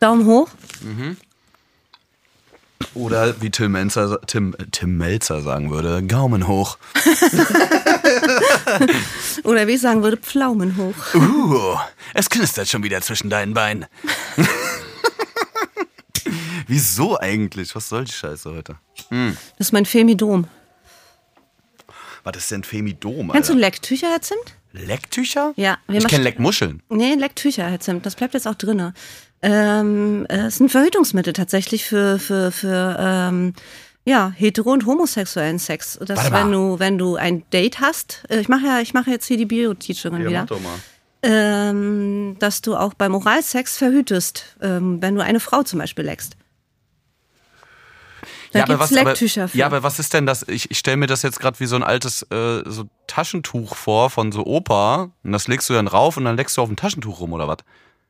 Daumen hoch. Oder wie Tim Melzer, Tim, Tim Melzer sagen würde, Gaumen hoch. Oder wie ich sagen würde, Pflaumen hoch. Uh, es knistert schon wieder zwischen deinen Beinen. Wieso eigentlich? Was soll die Scheiße heute? Das ist mein Femidom. Was ist denn Femidom, Kennst du Alter? Lecktücher, Herr Zimt? Lecktücher? Ja, wir Ich kenne Leckmuscheln. Nee, Lecktücher, Herr Zimt. Das bleibt jetzt auch drinne. Ähm, äh, es ist ein Verhütungsmittel tatsächlich für, für, für ähm, ja, hetero- und homosexuellen Sex. Mal. wenn du, wenn du ein Date hast, äh, ich mache ja, ich mache jetzt hier die Bio-Teacherin wieder. doch mal. ähm, dass du auch beim Oralsex verhütest, ähm, wenn du eine Frau zum Beispiel leckst. Da gibt's Lecktücher aber, für. ja, aber was ist denn das? Ich, ich stelle mir das jetzt gerade wie so ein altes äh, so Taschentuch vor von so Opa. Und das legst du dann rauf und dann leckst du auf dem Taschentuch rum oder was?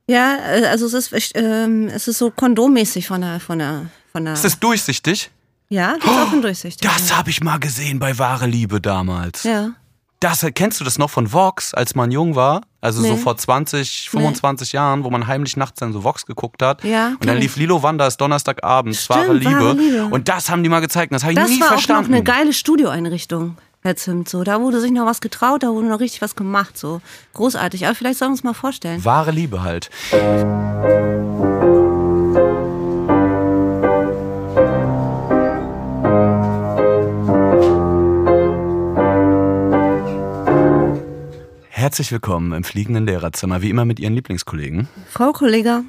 Ja, äh, also es ist, ähm, es ist so kondommäßig von der, von der, von der. Ist das durchsichtig? ja, das ist auch ein durchsichtig. Das habe ich mal gesehen bei Wahre Liebe damals. Ja. Das, kennst du das noch von Vox, als man jung war? Also so Nee. vor 20, 25 Jahren, wo man heimlich nachts dann so Vox geguckt hat. Ja, Und dann kenn lief Lilo Wanders Donnerstagabend, Stimmt, wahre, Liebe. Wahre Liebe. Und das haben die mal gezeigt. Das habe ich Das nie war verstanden. auch noch eine geile Studioeinrichtung, Herr Zimt. So, da wurde sich noch was getraut, da wurde noch richtig was gemacht. So großartig. Aber vielleicht sollen wir uns mal vorstellen. Wahre Liebe halt. Herzlich willkommen im fliegenden Lehrerzimmer, wie immer mit Ihren Lieblingskollegen Frau Kollege,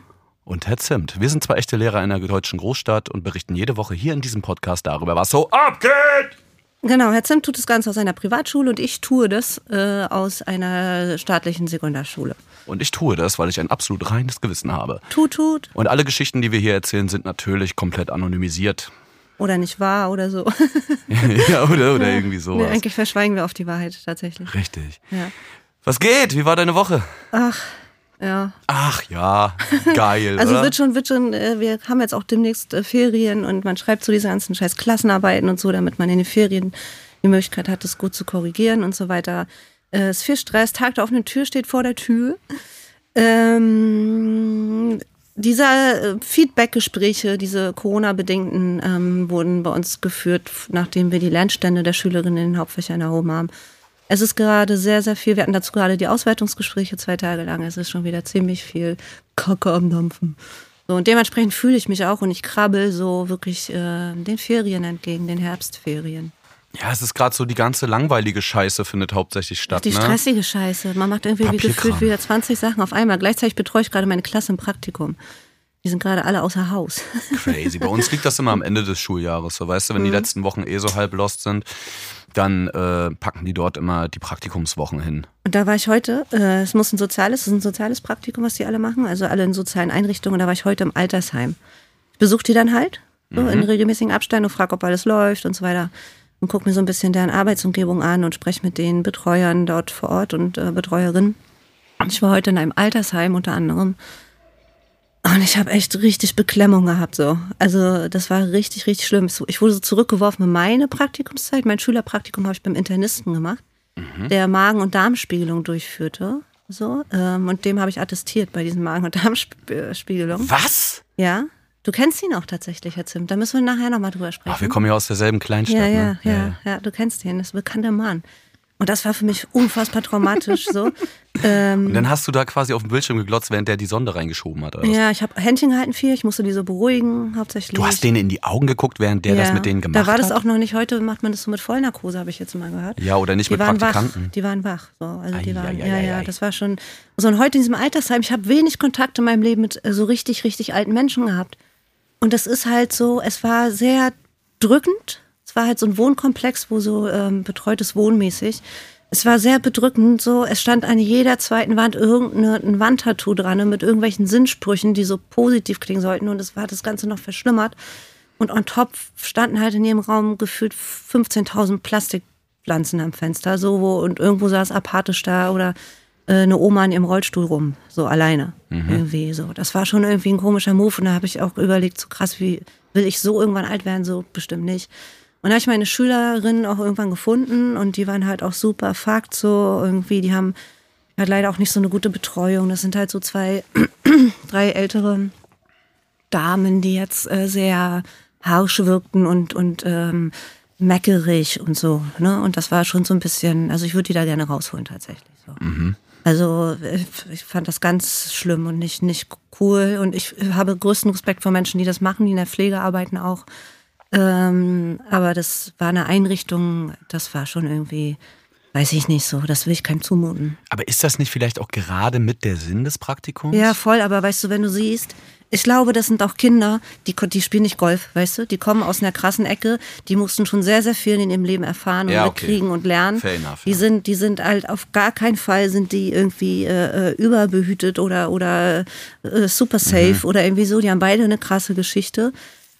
und Herr Zimt. Wir sind zwei echte Lehrer in einer deutschen Großstadt und berichten jede Woche hier in diesem Podcast darüber, was so abgeht. Genau, Herr Zimt tut das Ganze aus einer Privatschule und ich tue das äh, aus einer staatlichen Sekundarschule. Und ich tue das, weil ich ein absolut reines Gewissen habe. Tut, tut. Und alle Geschichten, die wir hier erzählen, sind natürlich komplett anonymisiert. Oder nicht wahr oder so. ja, oder, oder irgendwie Nee, sowas. eigentlich verschweigen wir oft die Wahrheit tatsächlich. Richtig. Ja. Was geht? Wie war deine Woche? Ja. Ach ja, geil, Also oder? wird schon, wird schon, äh, wir haben jetzt auch demnächst äh, Ferien und man schreibt so diese ganzen scheiß Klassenarbeiten und so, damit man in den Ferien die Möglichkeit hat, das gut zu korrigieren und so weiter. Äh, Es ist viel Stress, Tag der offenen Tür steht vor der Tür. Ähm, diese äh, Feedback-Gespräche, diese Corona-bedingten, ähm, wurden bei uns geführt, nachdem wir die Lernstände der Schülerinnen in den Hauptfächern erhoben haben. Es ist gerade sehr, sehr viel. Wir hatten dazu gerade die Auswertungsgespräche zwei Tage lang. Es ist schon wieder ziemlich viel Kacke am Dampfen. So, und dementsprechend fühle ich mich auch und ich krabbel so wirklich äh, den Ferien entgegen, den Herbstferien. ja, es ist gerade so, die ganze langweilige Scheiße findet hauptsächlich statt, Die ne? stressige Scheiße. Man macht irgendwie wie gefühlt wieder 20 Sachen auf einmal. Gleichzeitig betreue ich gerade meine Klasse im Praktikum. Die sind gerade alle außer Haus. Crazy. Bei uns liegt das immer am Ende des Schuljahres. So, weißt du, wenn die letzten Wochen eh so halb lost sind, dann äh, packen die dort immer die Praktikumswochen hin. Und da war ich heute, äh, es muss ein soziales, es ist ein soziales Praktikum, was die alle machen, also alle in sozialen Einrichtungen. Da war ich heute im Altersheim. Ich besuche die dann halt, so in regelmäßigen Abständen und frage, ob alles läuft und so weiter. Und gucke mir so ein bisschen deren Arbeitsumgebung an und spreche mit den Betreuern dort vor Ort und äh, Betreuerinnen. Ich war heute in einem Altersheim unter anderem. Und ich habe echt richtig Beklemmung gehabt so. Also das war richtig, richtig schlimm. Ich wurde so zurückgeworfen in meine Praktikumszeit. Mein Schülerpraktikum habe ich beim Internisten gemacht, der Magen- und Darmspiegelung durchführte. So, ähm, und dem habe ich attestiert bei diesen Magen- und Darmspiegelungen. Was? Ja, du kennst ihn auch tatsächlich, Herr Zimt. Da müssen wir nachher nochmal drüber sprechen. Ach, wir kommen ja aus derselben Kleinstadt, ja, ja, ne? ja, ja, du kennst ihn, das ist ein bekannter Mann. Und das war für mich unfassbar traumatisch so. Ähm, Und dann hast du da quasi auf dem Bildschirm geglotzt, während der die Sonde reingeschoben hat, ja, ich habe Händchen gehalten viel, ich musste die so beruhigen, hauptsächlich. Du hast denen in die Augen geguckt, während der das Ja, mit denen gemacht Da war das hat? auch noch nicht, heute macht man das so mit Vollnarkose, habe ich jetzt mal gehört. Ja, oder nicht die mit waren Praktikanten. Wach. Die waren wach. So. Also die Ei, waren, ei, ei, ja, ja, das war schon. So, und heute in diesem Altersheim, ich habe wenig Kontakt in meinem Leben mit äh, so richtig, richtig alten Menschen gehabt. Und das ist halt so, es war sehr drückend. Es war halt so ein Wohnkomplex, wo so ähm, betreutes Wohnmäßig. Es war sehr bedrückend, so. Es stand an jeder zweiten Wand irgendein Wandtattoo dran mit irgendwelchen Sinnsprüchen, die so positiv klingen sollten. Und es war das Ganze noch verschlimmert. Und on top standen halt in jedem Raum gefühlt 15.000 Plastikpflanzen am Fenster, so wo, und irgendwo saß apathisch da oder äh, eine Oma in ihrem Rollstuhl rum, so alleine irgendwie so. Das war schon irgendwie ein komischer Move und da habe ich auch überlegt, so krass, wie will ich so irgendwann alt werden, so bestimmt nicht. Und da habe ich meine Schülerinnen auch irgendwann gefunden und die waren halt auch super fucked so irgendwie, die haben halt leider auch nicht so eine gute Betreuung. Das sind halt so zwei, drei ältere Damen, die jetzt äh, sehr harsch wirkten und, und ähm, meckerig und so. Ne? Und das war schon so ein bisschen, also ich würde die da gerne rausholen tatsächlich. So. Mhm. Also ich fand das ganz schlimm und nicht, nicht cool. Und ich habe größten Respekt vor Menschen, die das machen, die in der Pflege arbeiten auch. Ähm, aber das war eine Einrichtung, das war schon irgendwie, weiß ich nicht so, das will ich keinem zumuten. Aber ist das nicht vielleicht auch gerade mit der Sinn des Praktikums? Ja, voll, aber weißt du, wenn du siehst, ich glaube, das sind auch Kinder, die, die spielen nicht Golf, weißt du? Die kommen aus einer krassen Ecke, die mussten schon sehr, sehr viel in ihrem Leben erfahren und ja, okay. mitkriegen und lernen. Fair enough, die ja. sind, die sind halt auf gar keinen Fall sind die irgendwie äh, äh überbehütet oder, oder äh, super safe mhm. oder irgendwie so. Die haben beide eine krasse Geschichte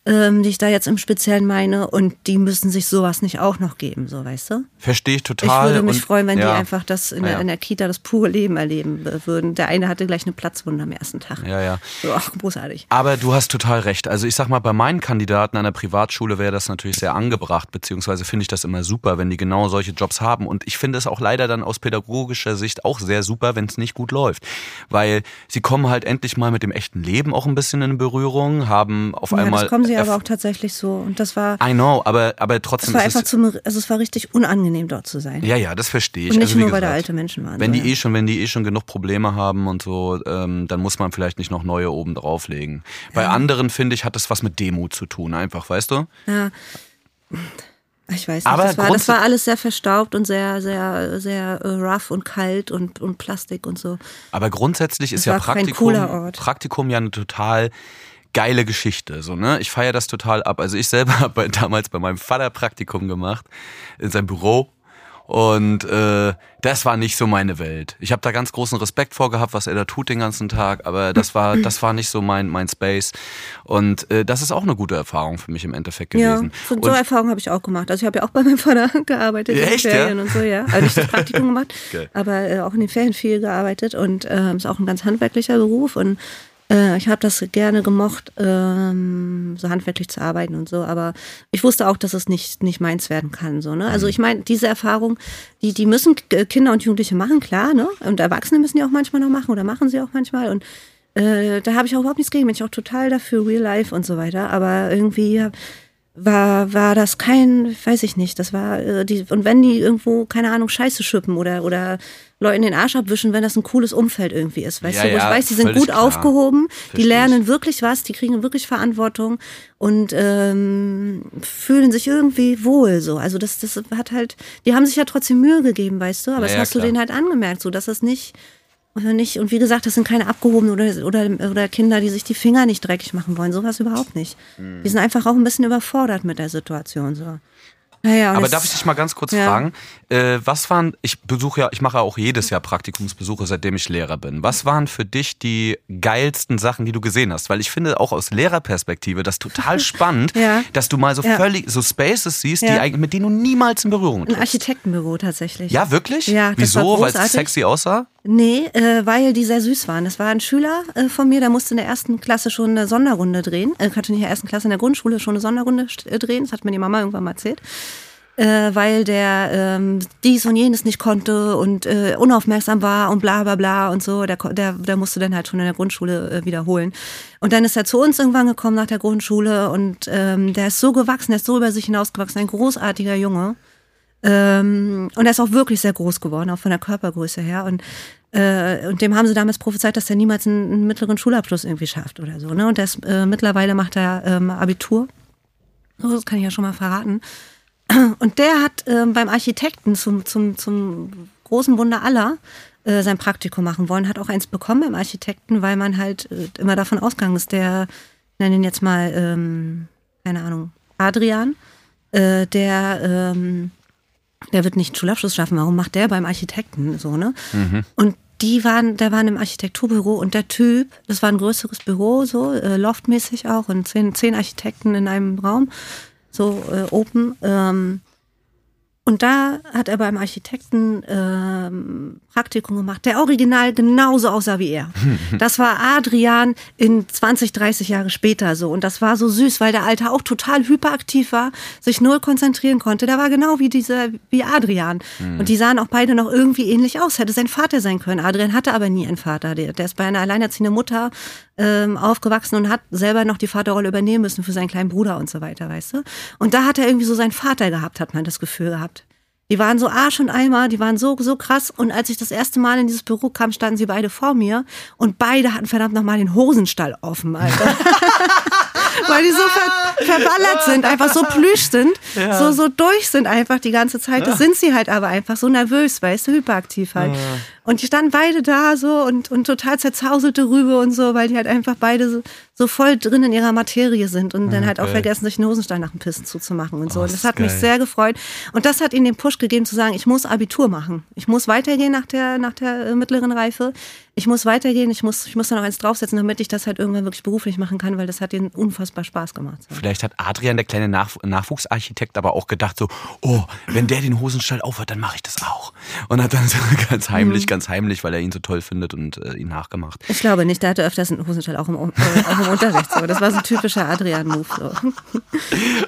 ähm, die ich da jetzt im Speziellen meine. Und die müssen sich sowas nicht auch noch geben, so weißt du? Verstehe ich total. Ich würde mich und, freuen, wenn ja. die einfach das in, ja. der, in, der, Kita das pure Leben erleben würden. Der eine hatte gleich eine Platzwunde am ersten Tag. Ja, ja. So, ach, großartig. Aber du hast total recht. Also ich sag mal, bei meinen Kandidaten an der Privatschule wäre das natürlich sehr angebracht, beziehungsweise finde ich das immer super, wenn die genau solche Jobs haben. Und ich finde es auch leider dann aus pädagogischer Sicht auch sehr super, wenn es nicht gut läuft. Weil sie kommen halt endlich mal mit dem echten Leben auch ein bisschen in Berührung, haben auf ja, einmal sie aber auch tatsächlich so. Und das war. I know, aber, aber trotzdem. Es war einfach zum, also es war richtig unangenehm dort zu sein. Ja, ja, das verstehe ich. Und nicht also, nur, gesagt, weil da alte Menschen waren. Wenn so, die ja. eh schon, wenn die eh schon genug Probleme haben und so, ähm, dann muss man vielleicht nicht noch neue oben drauflegen. Bei ja. anderen, finde ich, hat das was mit Demut zu tun, einfach, weißt du? Ja. Ich weiß nicht, aber das, war, das war alles sehr verstaubt und sehr, sehr, sehr äh, rough und kalt und, und Plastik und so. Aber grundsätzlich das ist ja Praktikum, Praktikum ja eine total geile Geschichte. So, ne? Ich feiere das total ab. Also ich selber habe damals bei meinem Vater Praktikum gemacht in seinem Büro. Und äh, das war nicht so meine Welt. Ich habe da ganz großen Respekt vor gehabt, was er da tut den ganzen Tag, aber das war das war nicht so mein mein Space. Und äh, das ist auch eine gute Erfahrung für mich im Endeffekt gewesen. Ja, so, so Erfahrungen habe ich auch gemacht. Also ich habe ja auch bei meinem Vater gearbeitet ja, in den Ferien ja? und so, ja. Also nicht das Praktikum gemacht, okay. aber äh, auch in den Ferien viel gearbeitet und äh, ist auch ein ganz handwerklicher Beruf und äh, ich habe das gerne gemocht, ähm, so handwerklich zu arbeiten und so, aber ich wusste auch, dass es nicht, nicht meins werden kann. So, ne? Also mhm. ich meine, diese Erfahrung, die, die müssen Kinder und Jugendliche machen, klar, ne? Und Erwachsene müssen die auch manchmal noch machen oder machen sie auch manchmal. Und äh, da habe ich auch überhaupt nichts gegen, bin ich auch total dafür, Real Life und so weiter. Aber irgendwie war, war das kein, weiß ich nicht, das war, äh, die, und wenn die irgendwo, keine Ahnung, Scheiße schippen oder, oder Leuten den Arsch abwischen, wenn das ein cooles Umfeld irgendwie ist, weißt ja, du, wo ja, ich weiß, die sind gut klar. aufgehoben, Verstehe die lernen ich. wirklich was, die kriegen wirklich Verantwortung und ähm, fühlen sich irgendwie wohl so. Also das, das hat halt, die haben sich ja trotzdem Mühe gegeben, weißt du, aber ja, das hast klar. du denen halt angemerkt, so dass das nicht oder nicht. Und wie gesagt, das sind keine abgehobenen oder, oder, oder Kinder, die sich die Finger nicht dreckig machen wollen. Sowas überhaupt nicht. Mhm. Die sind einfach auch ein bisschen überfordert mit der Situation. So. Naja, Aber darf ich dich mal ganz kurz ja. fragen, äh, was waren, ich besuche ja, ich mache ja auch jedes Jahr Praktikumsbesuche, seitdem ich Lehrer bin. Was waren für dich die geilsten Sachen, die du gesehen hast? Weil ich finde auch aus Lehrerperspektive das total spannend, ja. dass du mal so ja. völlig, so Spaces siehst, die eigentlich, mit denen du niemals in Berührung triffst. Ein Architektenbüro tatsächlich. Ja, wirklich? Ja. Wieso? Weil es sexy aussah? Nee, äh, weil die sehr süß waren. Das war ein Schüler äh, von mir, der musste in der ersten Klasse schon eine Sonderrunde drehen. Er äh, hatte nicht in der ersten Klasse in der Grundschule schon eine Sonderrunde äh, drehen. Das hat mir die Mama irgendwann mal erzählt. Äh, weil der ähm, dies und jenes nicht konnte und äh, unaufmerksam war und bla bla bla und so. Der, der, der musste dann halt schon in der Grundschule äh, wiederholen. Und dann ist er zu uns irgendwann gekommen nach der Grundschule und ähm, der ist so gewachsen, der ist so über sich hinausgewachsen, ein großartiger Junge. Ähm, und er ist auch wirklich sehr groß geworden, auch von der Körpergröße her. Und, äh, und dem haben sie damals prophezeit, dass er niemals einen, einen mittleren Schulabschluss irgendwie schafft oder so. Ne? Und das, äh, mittlerweile macht er ähm, Abitur. das kann ich ja schon mal verraten. Und der hat äh, beim Architekten zum, zum, zum großen Wunder aller äh, sein Praktikum machen wollen, hat auch eins bekommen beim Architekten, weil man halt äh, immer davon ausgegangen ist, der, nenne ihn jetzt mal, ähm, keine Ahnung, Adrian, äh, der ähm, der wird nicht einen Schulabschluss schaffen. Warum macht der beim Architekten so, ne? Mhm. Und die waren, der waren im Architekturbüro und der Typ, das war ein größeres Büro, so, äh, loftmäßig auch und zehn, zehn Architekten in einem Raum, so äh, open. Ähm, Und da hat er beim Architekten ähm, Praktikum gemacht, der original genauso aussah wie er. Das war Adrian in 20, 30 Jahre später so. Und das war so süß, weil der Alte auch total hyperaktiv war, sich null konzentrieren konnte. Der war genau wie dieser, wie Adrian. Mhm. Und die sahen auch beide noch irgendwie ähnlich aus. Hätte sein Vater sein können. Adrian hatte aber nie einen Vater. Der, der ist bei einer alleinerziehenden Mutter ähm, aufgewachsen und hat selber noch die Vaterrolle übernehmen müssen für seinen kleinen Bruder und so weiter, weißt du? Und da hat er irgendwie so seinen Vater gehabt, hat man das Gefühl gehabt. Die waren so Arsch und Eimer, die waren so, so krass. Und als ich das erste Mal in dieses Büro kam, standen sie beide vor mir und beide hatten verdammt nochmal den Hosenstall offen, Alter. Weil die so ver verballert sind, einfach so plüsch sind, ja. so, so durch sind einfach die ganze Zeit. Das sind sie halt aber einfach so nervös, weißt du, hyperaktiv halt. Ja. Und die standen beide da so und, und total zerzauselte Rübe und so, weil die halt einfach beide so, so voll drin in ihrer Materie sind und dann halt auch vergessen, sich einen Hosenstein nach dem Pissen zuzumachen und so. Oh, und das hat geil. mich sehr gefreut. Und das hat ihnen den Push gegeben zu sagen, ich muss Abitur machen. Ich muss weitergehen nach der, nach der äh, mittleren Reife ich muss weitergehen, ich muss, ich muss da noch eins draufsetzen, damit ich das halt irgendwann wirklich beruflich machen kann, weil das hat ihnen unfassbar Spaß gemacht. Vielleicht hat Adrian, der kleine Nach Nachwuchsarchitekt, aber auch gedacht so, oh, wenn der den Hosenstall aufhört, dann mache ich das auch. Und hat dann so ganz heimlich, mhm. ganz heimlich, weil er ihn so toll findet und äh, ihn nachgemacht. Ich glaube nicht, der hatte öfters einen Hosenstall auch im, äh, auch im Unterricht. So. Das war so ein typischer Adrian-Move. So.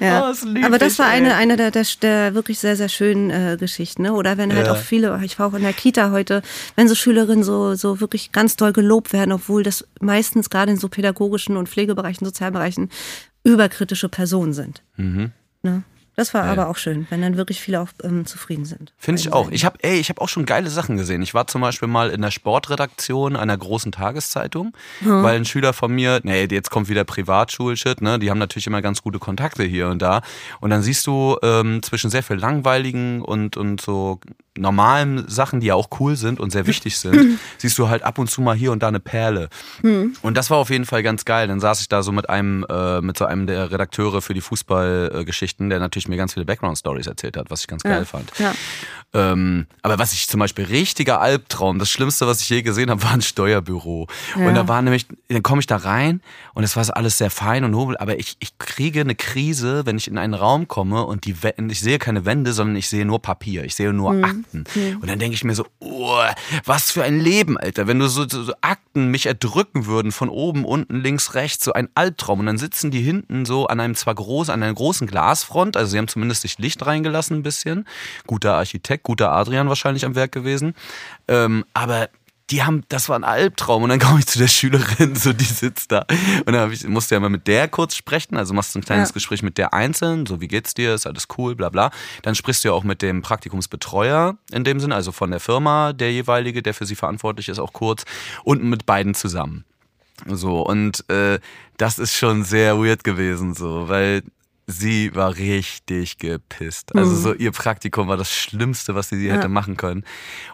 ja. oh, aber das war eine, eine der, der, der wirklich sehr, sehr schönen äh, Geschichten. Ne? Oder wenn halt ja. auch viele, ich war auch in der Kita heute, wenn so Schülerinnen so, so wirklich wirklich ganz doll gelobt werden, obwohl das meistens gerade in so pädagogischen und Pflegebereichen, Sozialbereichen überkritische Personen sind. Mhm. Das war ja. aber auch schön, wenn dann wirklich viele auch ähm, zufrieden sind. Finde ich auch. Ich habe, ey, ich habe auch schon geile Sachen gesehen. Ich war zum Beispiel mal in der Sportredaktion einer großen Tageszeitung, hm. weil ein Schüler von mir, nee, jetzt kommt wieder Privatschulshit, ne? Die haben natürlich immer ganz gute Kontakte hier und da. Und dann siehst du ähm, zwischen sehr viel langweiligen und und so normalen Sachen, die ja auch cool sind und sehr wichtig sind, siehst du halt ab und zu mal hier und da eine Perle. Mhm. Und das war auf jeden Fall ganz geil. Dann saß ich da so mit einem, äh, mit so einem der Redakteure für die Fußballgeschichten, der natürlich mir ganz viele Background-Stories erzählt hat, was ich ganz geil ja. fand. Ja. Ähm, aber was ich zum Beispiel richtiger Albtraum, das Schlimmste, was ich je gesehen habe, war ein Steuerbüro. Ja. Und da war nämlich, dann komme ich da rein und es war alles sehr fein und nobel, aber ich, ich kriege eine Krise, wenn ich in einen Raum komme und die, ich sehe keine Wände, sondern ich sehe nur Papier, ich sehe nur mhm. Akten. Akten. Mhm. Und dann denke ich mir so, oh, was für ein Leben, Alter. Wenn du so, so, so, Akten mich erdrücken würden, von oben, unten, links, rechts, so ein Albtraum. Und dann sitzen die hinten so an einem zwar groß, an einer großen Glasfront, also sie haben zumindest sich Licht reingelassen ein bisschen. Guter Architekt, guter Adrian wahrscheinlich am Werk gewesen. Ähm, aber die haben, das war ein Albtraum. Und dann komme ich zu der Schülerin, so die sitzt da. Und dann ich, musste ja mal mit der kurz sprechen. Also machst du ein kleines ja. Gespräch mit der einzeln, so wie geht's dir, ist alles cool, bla bla. Dann sprichst du ja auch mit dem Praktikumsbetreuer in dem Sinne, also von der Firma, der jeweilige, der für sie verantwortlich ist, auch kurz. Und mit beiden zusammen. So, und äh, das ist schon sehr weird gewesen, so, weil sie war richtig gepisst. Also mhm. so ihr Praktikum war das Schlimmste, was sie ja. hätte machen können.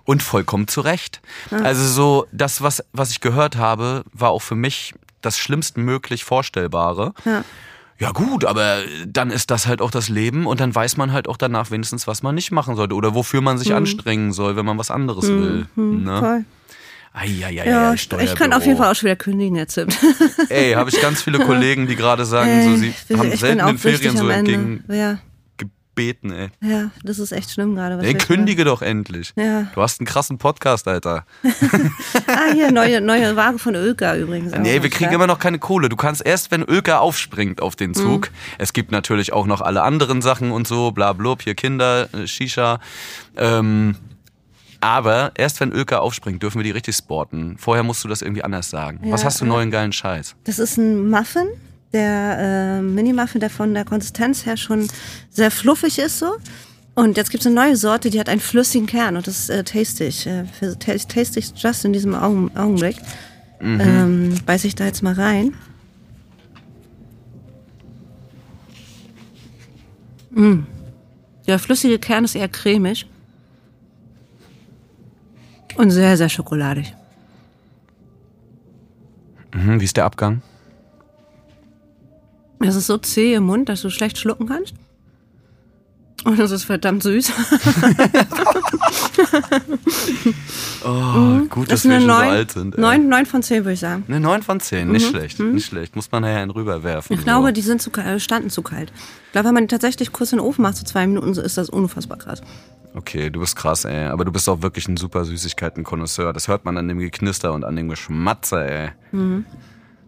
Und vollkommen zu Recht. Ja. Also so das, was, was ich gehört habe, war auch für mich das schlimmstmöglich Vorstellbare. Ja. Ja gut, aber dann ist das halt auch das Leben und dann weiß man halt auch danach wenigstens, was man nicht machen sollte oder wofür man sich mhm. anstrengen soll, wenn man was anderes mhm. will. Mhm. Ne? Voll. Eieiei, ja, ich kann auf jeden Fall auch schon wieder kündigen jetzt. Ey, habe ich ganz viele Kollegen, die gerade sagen, ey, so, sie ich, haben ich selten in Ferien so entgegen ja. gebeten, ey. Ja, das ist echt schlimm gerade. Ey, kündige doch endlich. Ja. Du hast einen krassen Podcast, Alter. ah, hier, neue, neue Ware von Ölka übrigens. Nee, wir kriegen ja. immer noch keine Kohle. Du kannst erst, wenn Ölka aufspringt auf den Zug. Mhm. Es gibt natürlich auch noch alle anderen Sachen und so, bla, bla, hier Kinder, äh, Shisha. Ähm, aber erst wenn Ölke aufspringt, dürfen wir die richtig sporten. Vorher musst du das irgendwie anders sagen. Ja, Was hast du ja. neuen geilen Scheiß? Das ist ein Muffin, der äh, Mini-Muffin, der von der Konsistenz her schon sehr fluffig ist so. Und jetzt gibt es eine neue Sorte, die hat einen flüssigen Kern und das ist äh, tastig. Äh, tastig just in diesem Augen, Augenblick. Mhm. Ähm, beiß ich da jetzt mal rein. Mm. Der flüssige Kern ist eher cremig. Und sehr, sehr schokoladig. Mhm, wie ist der Abgang? Es ist so zäh im Mund, dass du schlecht schlucken kannst. Oh, das ist verdammt süß. oh, mhm. gut, dass das wir schon 9, so alt sind. 9, 9 von 10 würde ich sagen. Eine 9 von 10, nicht mhm. schlecht, mhm. nicht schlecht. Muss man nachher einen rüberwerfen. Ich so. glaube, die sind zu, äh, standen zu kalt. Ich glaube, wenn man die tatsächlich kurz in den Ofen macht, so zwei Minuten, so ist das unfassbar krass. Okay, du bist krass, ey. Aber du bist auch wirklich ein super Süßigkeiten-Konnoisseur. Das hört man an dem Geknister und an dem Geschmatzer, ey. Mhm.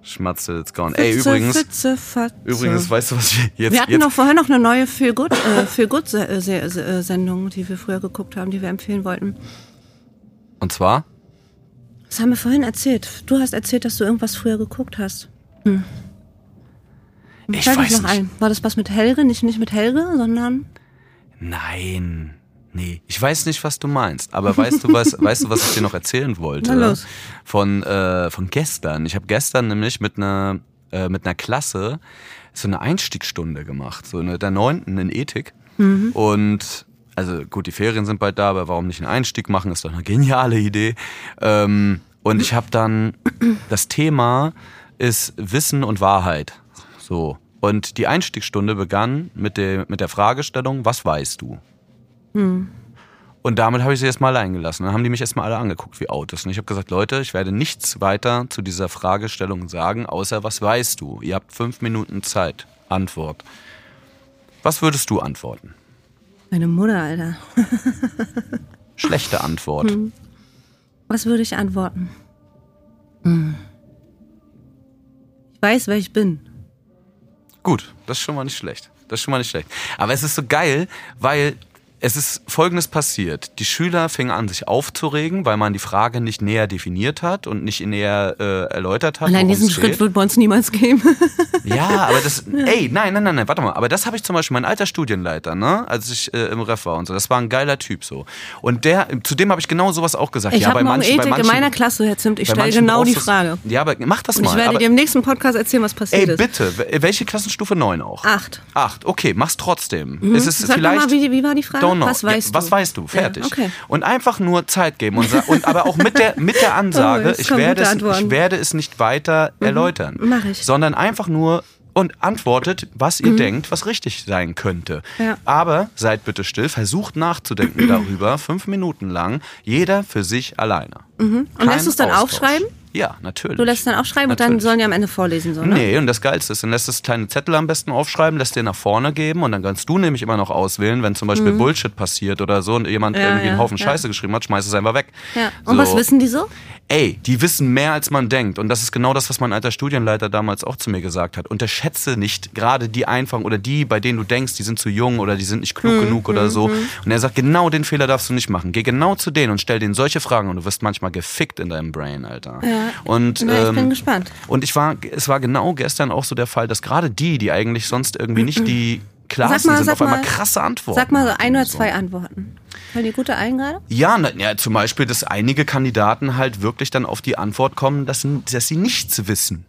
Schmatze, it's gone. Ey, übrigens, Fitze, übrigens, weißt du, was wir jetzt... Wir hatten jetzt noch vorher noch eine neue Feel Good, äh, Feel Good äh, äh, Sendung, die wir früher geguckt haben, die wir empfehlen wollten. Und zwar? Das haben wir vorhin erzählt. Du hast erzählt, dass du irgendwas früher geguckt hast. Hm. Ich weiß noch nicht. Ein. War das was mit Helge? Nicht, nicht mit Helge, sondern... Nein. Nee, ich weiß nicht, was du meinst, aber weißt du was, weißt du, was ich dir noch erzählen wollte? Von, äh, von gestern. Ich habe gestern nämlich mit einer, äh, mit einer Klasse so eine Einstiegsstunde gemacht, so eine der neunten in Ethik. Mhm. Und also gut, die Ferien sind bald da, aber warum nicht einen Einstieg machen, ist doch eine geniale Idee. Ähm, und ich habe dann, das Thema ist Wissen und Wahrheit. So. Und die Einstiegsstunde begann mit der, mit der Fragestellung, was weißt du? Hm. Und damit habe ich sie erstmal allein gelassen. Dann haben die mich erstmal alle angeguckt wie Autos. Und ich habe gesagt, Leute, ich werde nichts weiter zu dieser Fragestellung sagen, außer was weißt du? Ihr habt fünf Minuten Zeit. Antwort. Was würdest du antworten? Meine Mutter, Alter. Schlechte Antwort. Hm. Was würde ich antworten? Hm. Ich weiß, wer ich bin. Gut, das ist schon mal nicht schlecht. Das ist schon mal nicht schlecht. Aber es ist so geil, weil es ist Folgendes passiert. Die Schüler fingen an, sich aufzuregen, weil man die Frage nicht näher definiert hat und nicht näher äh, erläutert hat. Allein diesen Schritt wird bei uns niemals geben. ja, aber das, ey, nein, nein, nein, nein, warte mal. Aber das habe ich zum Beispiel, mein alter Studienleiter, ne, als ich äh, im Ref war und so, das war ein geiler Typ so. Und der, zu dem habe ich genau sowas auch gesagt. Ich ja, habe manchen, Ethik in meiner Klasse, Herr Zimt, ich stelle genau die Frage. Ja, aber mach das und mal. Ich werde aber, dir im nächsten Podcast erzählen, was passiert ey, ist. Ey, bitte, welche Klassenstufe 9 auch? Acht. Acht, okay, mach's trotzdem. Mhm. Es ist Sag vielleicht, mal, wie, wie war die Frage? Was weißt ja, du? Was weißt du? Fertig. Ja, okay. Und einfach nur Zeit geben und, und aber auch mit der, mit der Ansage, oh, ich, werde es, ich werde es nicht weiter mhm. erläutern. Mach ich. Sondern einfach nur und antwortet, was ihr mhm. denkt, was richtig sein könnte. Ja. Aber seid bitte still, versucht nachzudenken darüber, fünf Minuten lang, jeder für sich alleine. Mhm. Und lässt du es dann Austausch. aufschreiben? Ja, natürlich. Du lässt es dann aufschreiben natürlich. und dann sollen die am Ende vorlesen, so, ne? Nee, und das Geilste ist, dann lässt das kleine Zettel am besten aufschreiben, lässt dir nach vorne geben und dann kannst du nämlich immer noch auswählen, wenn zum Beispiel mhm. Bullshit passiert oder so und jemand ja, irgendwie ja, einen Haufen ja. Scheiße geschrieben hat, schmeißt es einfach weg. Ja. Und so. was wissen die so? Ey, die wissen mehr als man denkt. Und das ist genau das, was mein alter Studienleiter damals auch zu mir gesagt hat. Unterschätze nicht gerade die einfachen oder die, bei denen du denkst, die sind zu jung oder die sind nicht klug mhm. genug oder so. Mhm. Und er sagt, genau den Fehler darfst du nicht machen. Geh genau zu denen und stell denen solche Fragen und du wirst manchmal gefickt in deinem Brain, Alter. Ja. Und ich ähm, bin gespannt. Und ich war, es war genau gestern auch so der Fall, dass gerade die, die eigentlich sonst irgendwie nicht die klarsten mal, sind, auf einmal krasse Antworten. Sag mal so ein oder zwei Antworten. Fallen die gute ein gerade? Ja, na, ja, zum Beispiel, dass einige Kandidaten halt wirklich dann auf die Antwort kommen, dass, dass sie nichts wissen.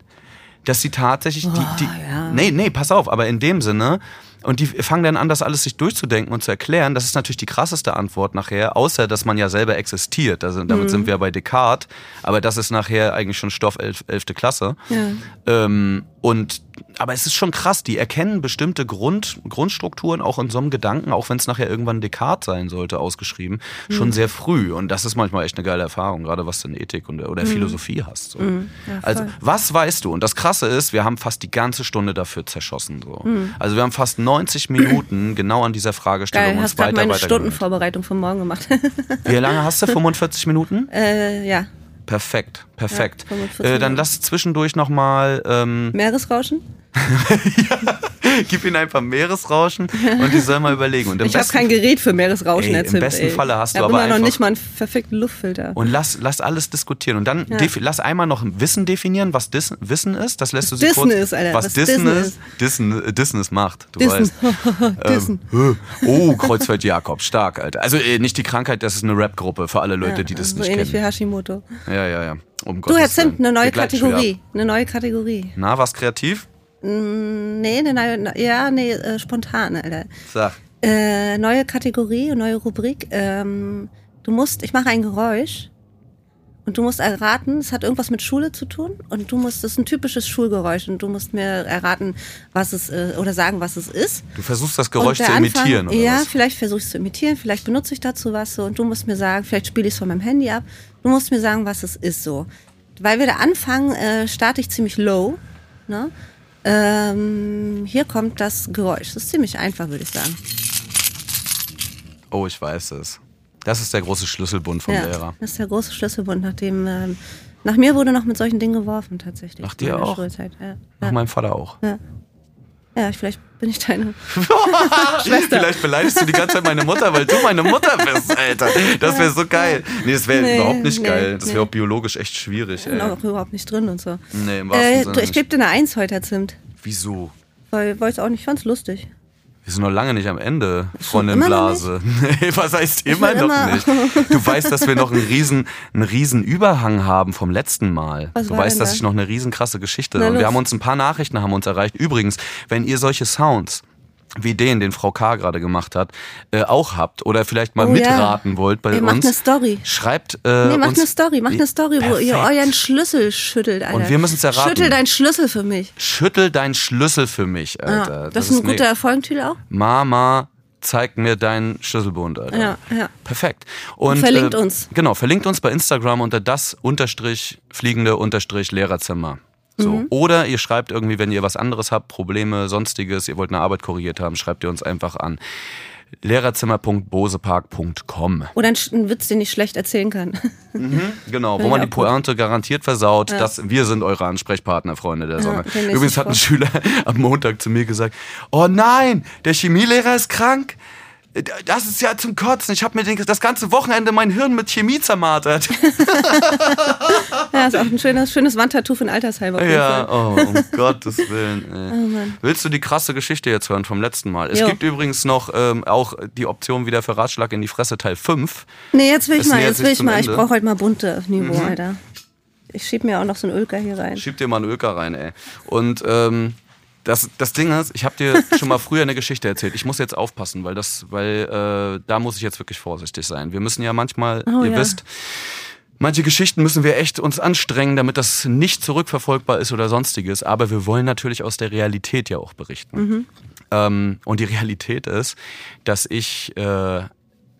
Dass sie tatsächlich oh, die, die ja. nee, nee, pass auf, aber in dem Sinne, und die fangen dann an, das alles sich durchzudenken und zu erklären. Das ist natürlich die krasseste Antwort nachher, außer dass man ja selber existiert. Also, damit mhm. sind wir bei Descartes, aber das ist nachher eigentlich schon Stoff 11. Elf, Klasse. Ja. Ähm, und aber es ist schon krass, die erkennen bestimmte Grund, Grundstrukturen auch in so einem Gedanken, auch wenn es nachher irgendwann Descartes sein sollte, ausgeschrieben, mhm. schon sehr früh. Und das ist manchmal echt eine geile Erfahrung, gerade was du in Ethik und, oder mhm. Philosophie hast. So. Mhm. Ja, also, was weißt du? Und das Krasse ist, wir haben fast die ganze Stunde dafür zerschossen. So. Mhm. Also wir haben fast 90 Minuten genau an dieser Fragestellung Geil, uns hast weiter, meine weiter Stundenvorbereitung von morgen gemacht. Wie lange hast du? 45 Minuten? Äh, ja. Perfekt, perfekt. Ja, äh, dann lass zwischendurch nochmal. Ähm, Meeresrauschen? ja, gib ihnen einfach Meeresrauschen und die sollen mal überlegen. Und ich habe kein Gerät für Meeresrauschen ey, erzählt. Im besten ey. Falle hast ich du aber immer noch nicht mal einen perfekten Luftfilter. Und lass, lass alles diskutieren. Und dann Ja. lass einmal noch Wissen definieren, was Dis Wissen ist. Das lässt du sie Dissen kurz... ist, Alter. Was, Was Dissen Dissen ist. Dissen, Dissen ist Macht, du Dissen. weißt. Dissen. Ähm, äh, oh, Kreuzfeld Jakob, stark, Alter. Also äh, nicht die Krankheit, das ist eine Rap-Gruppe für alle Leute, die das so nicht ähnlich kennen. wie Hashimoto. Ja, ja, ja. Um Du, Herr Zimt, eine neue Kategorie. Eine neue Kategorie. Na, was kreativ? Mm, Nee, eine neue, ja, nee, äh, spontan, Alter. Sag. Äh, neue Kategorie, neue Rubrik. Ähm, du musst, ich mache ein Geräusch Und du musst erraten, es hat irgendwas mit Schule zu tun und du musst, das ist ein typisches Schulgeräusch und du musst mir erraten, was es äh, oder sagen, was es ist. Du versuchst das Geräusch zu Anfang, imitieren, oder? Ja, was? vielleicht versuche ich es zu imitieren, vielleicht benutze ich dazu was so und du musst mir sagen, vielleicht spiele ich es von meinem Handy ab. Du musst mir sagen, was es ist so. Weil wir da anfangen, äh, starte ich ziemlich low. Ne? Ähm, hier kommt das Geräusch. Das ist ziemlich einfach, würde ich sagen. Oh, ich weiß es. Das ist der große Schlüsselbund vom ja, Lehrer. Das ist der große Schlüsselbund, nachdem ähm, nach mir wurde noch mit solchen Dingen geworfen tatsächlich. Nach dir auch? Ja, nach meinem Vater auch. Ja. Ja, vielleicht bin ich deine Schwester. Vielleicht beleidigst du die ganze Zeit meine Mutter, weil du meine Mutter bist, Alter. Das wäre so geil. Nee, das wäre nee, überhaupt nicht nee, geil. Das wäre nee. auch biologisch echt schwierig. Ich bin auch überhaupt nicht drin und so. Nee, im wahrsten äh, Sinne Ich gebe dir eine Eins heute, Herr Zimt. Wieso? Weil, weil ich auch nicht, ich fand's lustig. Wir sind noch lange nicht am Ende, Freundin Blase. Nee, was heißt immer noch immer. nicht? Du weißt, dass wir noch einen riesen, einen riesen Überhang haben vom letzten Mal. Was du weißt, dass da? ich noch eine riesen krasse Geschichte. Na, und wir haben uns ein paar Nachrichten haben uns erreicht. Übrigens, wenn ihr solche Sounds wie den, den Frau K. gerade gemacht hat, äh, auch habt oder vielleicht mal oh, mitraten ja. wollt bei Ey, uns. Macht eine Story. Schreibt äh, Nee, macht eine Story, macht eine Story, wo ihr euren Schlüssel schüttelt, Alter. Und wir müssen es erraten. Schüttel deinen Schlüssel für mich. Schüttel deinen Schlüssel für mich, Alter. Ja, das, das, ist ein guter Erfolgentitel auch. Mama, zeig mir deinen Schlüsselbund, Alter. Ja, ja. Perfekt. Und, Und verlinkt äh, uns. Genau, verlinkt uns bei Instagram unter das unterstrich fliegende unterstrich Lehrerzimmer. So. Mhm. Oder ihr schreibt irgendwie, wenn ihr was anderes habt, Probleme, sonstiges, ihr wollt eine Arbeit korrigiert haben, schreibt ihr uns einfach an lehrerzimmer.bosepark.com. Oder einen Witz, den ich schlecht erzählen kann. Mhm, genau, wo man die Pointe garantiert versaut, ja. dass wir sind eure Ansprechpartner, Freunde der Sonne. Ja, Übrigens hat ein Schüler am Montag zu mir gesagt, oh nein, der Chemielehrer ist krank. Das ist ja zum Kotzen. Ich habe mir das ganze Wochenende mein Hirn mit Chemie zermartert. ja, ist auch ein schönes, schönes Wandtattoo für ein Altersheim. Ja, oh, um Gottes Willen. Oh, Willst du die krasse Geschichte jetzt hören vom letzten Mal? Es jo. gibt übrigens noch ähm, auch die Option wieder für Ratschlag in die Fresse Teil 5. Nee, jetzt will ich mal, jetzt will ich mal. Ich brauche heute mal bunte Niveau, mhm. Alter. Ich schieb mir auch noch so einen Ölker hier rein. Schieb dir mal einen Ölker rein, ey. Und ähm, das, das Ding ist, ich habe dir schon mal früher eine Geschichte erzählt. Ich muss jetzt aufpassen, weil das, weil äh, da muss ich jetzt wirklich vorsichtig sein. Wir müssen ja manchmal, oh, ihr ja. wisst, manche Geschichten müssen wir echt uns anstrengen, damit das nicht zurückverfolgbar ist oder sonstiges. Aber wir wollen natürlich aus der Realität ja auch berichten. Mhm. Ähm, und die Realität ist, dass ich äh,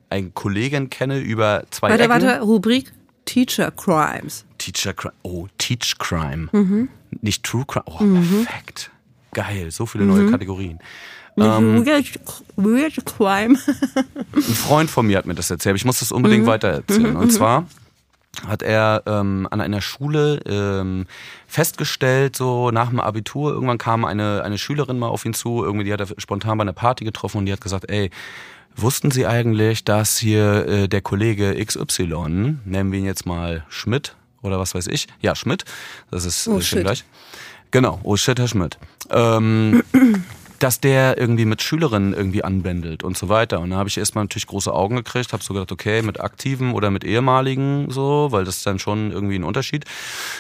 einen Kollegen kenne über zwei Warte, Ecken. warte, Rubrik Teacher Crimes. Teacher Crime. Oh, Teach Crime. Mhm. Nicht True Crime. Oh, mhm. perfekt. Geil, so viele neue mhm. Kategorien. Ähm, weird, Crime. ein Freund von mir hat mir das erzählt. Ich muss das unbedingt mhm. weiter erzählen. Und mhm. zwar hat er ähm, an einer Schule ähm, festgestellt, so nach dem Abitur, irgendwann kam eine, eine Schülerin mal auf ihn zu, irgendwie, die hat er spontan bei einer Party getroffen und die hat gesagt, ey, wussten Sie eigentlich, dass hier äh, der Kollege XY, nennen wir ihn jetzt mal Schmidt oder was weiß ich, ja, Schmidt, das ist oh, äh, schon gleich, Genau, oh shit, Herr Schmidt. Ähm, dass der irgendwie mit Schülerinnen irgendwie anbändelt und so weiter. Und da habe ich erstmal natürlich große Augen gekriegt, habe so gedacht, okay, mit aktiven oder mit ehemaligen so, weil das ist dann schon irgendwie ein Unterschied.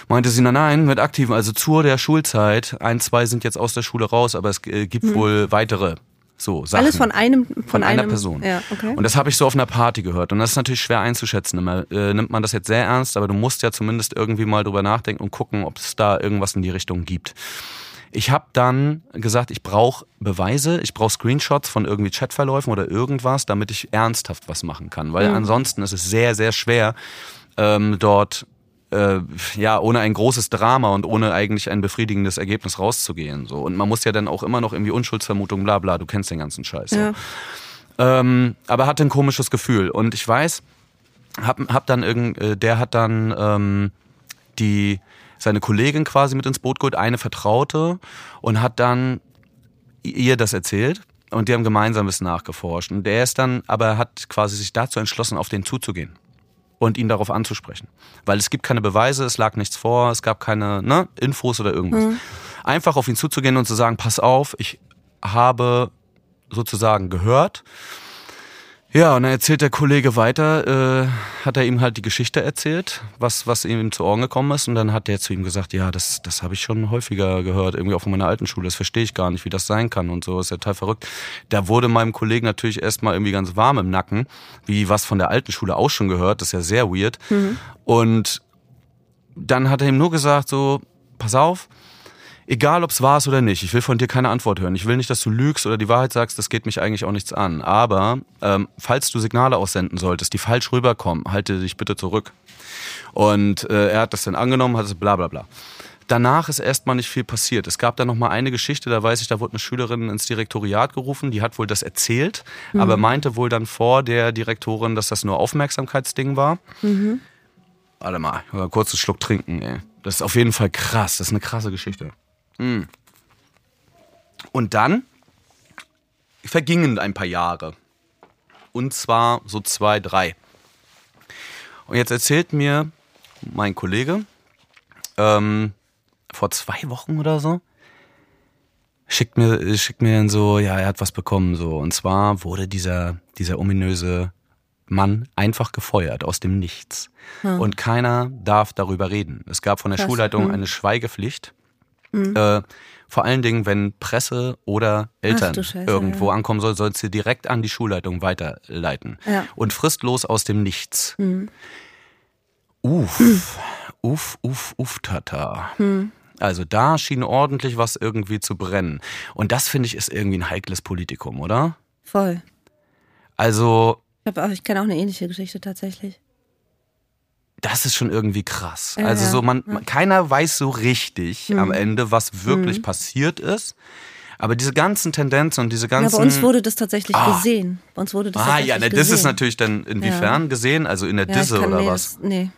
Meinte sie, nein, nein, mit aktiven, also zur der Schulzeit, ein, zwei sind jetzt aus der Schule raus, aber es äh, gibt mhm. wohl weitere so, Sachen. Alles von einem von, von einer einem, Person. Ja, okay. Und das habe ich so auf einer Party gehört. Und das ist natürlich schwer einzuschätzen. Immer, äh, nimmt man das jetzt sehr ernst, aber du musst ja zumindest irgendwie mal drüber nachdenken und gucken, ob es da irgendwas in die Richtung gibt. Ich habe dann gesagt, ich brauche Beweise, ich brauche Screenshots von irgendwie Chatverläufen oder irgendwas, damit ich ernsthaft was machen kann. Weil mhm. ansonsten ist es sehr, sehr schwer, ähm, dort äh, ja, ohne ein großes Drama und ohne eigentlich ein befriedigendes Ergebnis rauszugehen. So. Und man muss ja dann auch immer noch irgendwie Unschuldsvermutung, bla bla, du kennst den ganzen Scheiß. Ja. Ähm, aber hatte ein komisches Gefühl. Und ich weiß, hab, hab dann irgend, äh, der hat dann ähm, die seine Kollegin quasi mit ins Boot geholt, eine Vertraute, und hat dann ihr das erzählt. Und die haben gemeinsam ein bisschen nachgeforscht. Und der ist dann, aber hat quasi sich dazu entschlossen, auf den zuzugehen und ihn darauf anzusprechen. Weil es gibt keine Beweise, es lag nichts vor, es gab keine ne, Infos oder irgendwas. Mhm. Einfach auf ihn zuzugehen und zu sagen, pass auf, ich habe sozusagen gehört, ja, und dann erzählt der Kollege weiter, äh, hat er ihm halt die Geschichte erzählt, was, was ihm zu Ohren gekommen ist. Und dann hat der zu ihm gesagt, ja, das, das habe ich schon häufiger gehört, irgendwie auch von meiner alten Schule. Das verstehe ich gar nicht, wie das sein kann und so. Ist ja total verrückt. Da wurde meinem Kollegen natürlich erstmal irgendwie ganz warm im Nacken, wie was von der alten Schule auch schon gehört. Das ist ja sehr weird. Mhm. Und dann hat er ihm nur gesagt, so, pass auf, egal ob es war oder nicht, ich will von dir keine Antwort hören. Ich will nicht, dass du lügst oder die Wahrheit sagst, das geht mich eigentlich auch nichts an. Aber ähm, falls du Signale aussenden solltest, die falsch rüberkommen, halte dich bitte zurück. Und äh, er hat das dann angenommen, hat es bla bla bla. Danach ist erstmal nicht viel passiert. Es gab dann noch mal eine Geschichte, da weiß ich, da wurde eine Schülerin ins Direktoriat gerufen, die hat wohl das erzählt, mhm. aber meinte wohl dann vor der Direktorin, dass das nur Aufmerksamkeitsding war. Mhm. Warte mal, kurzen Schluck trinken, ey. Das ist auf jeden Fall krass, das ist eine krasse Geschichte. Mhm. Und dann vergingen ein paar Jahre. Und zwar so zwei, drei. Und jetzt erzählt mir mein Kollege, ähm, vor zwei Wochen oder so, schickt mir, schickt mir dann so, ja, er hat was bekommen, so. Und zwar wurde dieser, dieser ominöse Mann einfach gefeuert aus dem Nichts. Hm. Und keiner darf darüber reden. Es gab von der Krass. Schulleitung hm. eine Schweigepflicht. Hm. Äh, vor allen Dingen, wenn Presse oder Eltern Scheiße, irgendwo ja. ankommen soll, sollst du direkt an die Schulleitung weiterleiten. Ja. Und fristlos aus dem Nichts. Hm. Uff, uff, uff, uff, tata. Hm. Also da schien ordentlich was irgendwie zu brennen. Und das finde ich ist irgendwie ein heikles Politikum, oder? Voll. Also. Ich, auch, ich kenne auch eine ähnliche Geschichte tatsächlich. Das ist schon irgendwie krass. Ja, also so man, ja. keiner weiß so richtig mhm. am Ende, was wirklich mhm. passiert ist. Aber diese ganzen Tendenzen und diese ganzen. Ja, bei uns wurde das tatsächlich ah. gesehen. Bei uns wurde das ah, ja, ne, das ist natürlich dann inwiefern ja. gesehen? Also in der ja, Disse oder nee, was? Das, nee.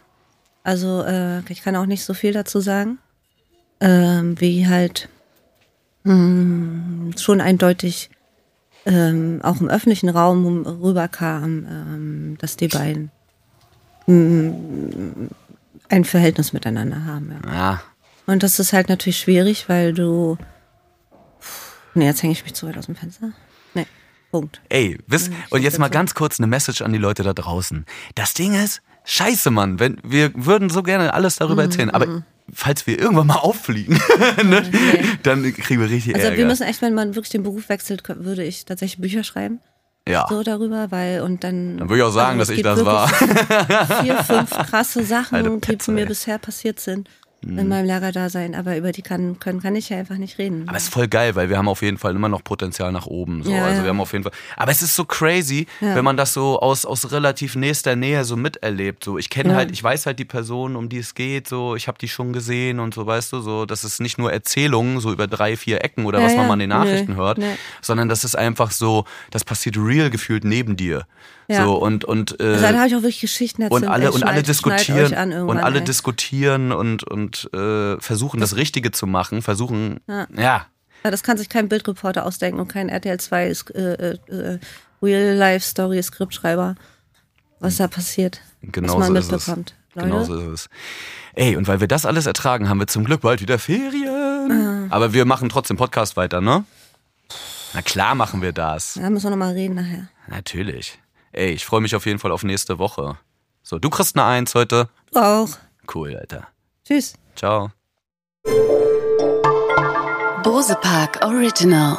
Also äh, ich kann auch nicht so viel dazu sagen ähm, wie halt mh, hm, schon eindeutig ähm, auch im öffentlichen Raum rüberkam, ähm, dass die beiden ein Verhältnis miteinander haben. Ja. ja. Und das ist halt natürlich schwierig, weil du. Nee, jetzt hänge ich mich zu weit aus dem Fenster. Nee, Punkt. Ey, wisst, und jetzt mal ganz kurz eine Message an die Leute da draußen. Das Ding ist, scheiße, Mann, wenn, wir würden so gerne alles darüber mhm, erzählen, aber mhm falls wir irgendwann mal auffliegen, ne, nee. dann kriegen wir richtig Also Ärger. wir müssen echt, wenn man wirklich den Beruf wechselt, würde ich tatsächlich Bücher schreiben. Ja. So darüber, weil und dann. Dann würde ich auch sagen, also, dass ich das war. Vier, fünf krasse Sachen, die mir bisher passiert sind mhm. in meinem Lagerdasein, aber über die kann, können, kann ich ja einfach nicht reden. Aber es ist voll geil, weil wir haben auf jeden Fall immer noch Potenzial nach oben. So. Ja, also wir haben auf jeden Fall. Aber es ist so crazy, wenn man das so aus, aus relativ nächster Nähe so miterlebt. So, ich kenne halt, ich weiß halt die Person, um die es geht, so, ich habe die schon gesehen und so, weißt du, so, das ist nicht nur Erzählungen, so über drei, vier Ecken oder was man mal in den Nachrichten nee, hört, nee. sondern das ist einfach so, das passiert real gefühlt neben dir. Ja. So und und äh, also dann habe ich auch wirklich Geschichten erzählt. Und alle und alle diskutieren und alle ey. diskutieren und und äh, versuchen das, Richtige zu machen, versuchen ja. ja. Das kann sich kein Bildreporter ausdenken und kein RTL 2 ist, äh, äh, Real Life Story Skriptschreiber, was da passiert, genau was man so mitbekommt. Genau so ist es. Ey, und weil wir das alles ertragen, haben wir zum Glück bald wieder Ferien. Ah. Aber wir machen trotzdem Podcast weiter, ne? Na klar machen wir das. Ja, müssen wir nochmal reden nachher. Natürlich. Ey, ich freue mich auf jeden Fall auf nächste Woche. So, du kriegst eine Eins heute. Auch. Cool, Alter. Tschüss. Ciao. Bose Park Original.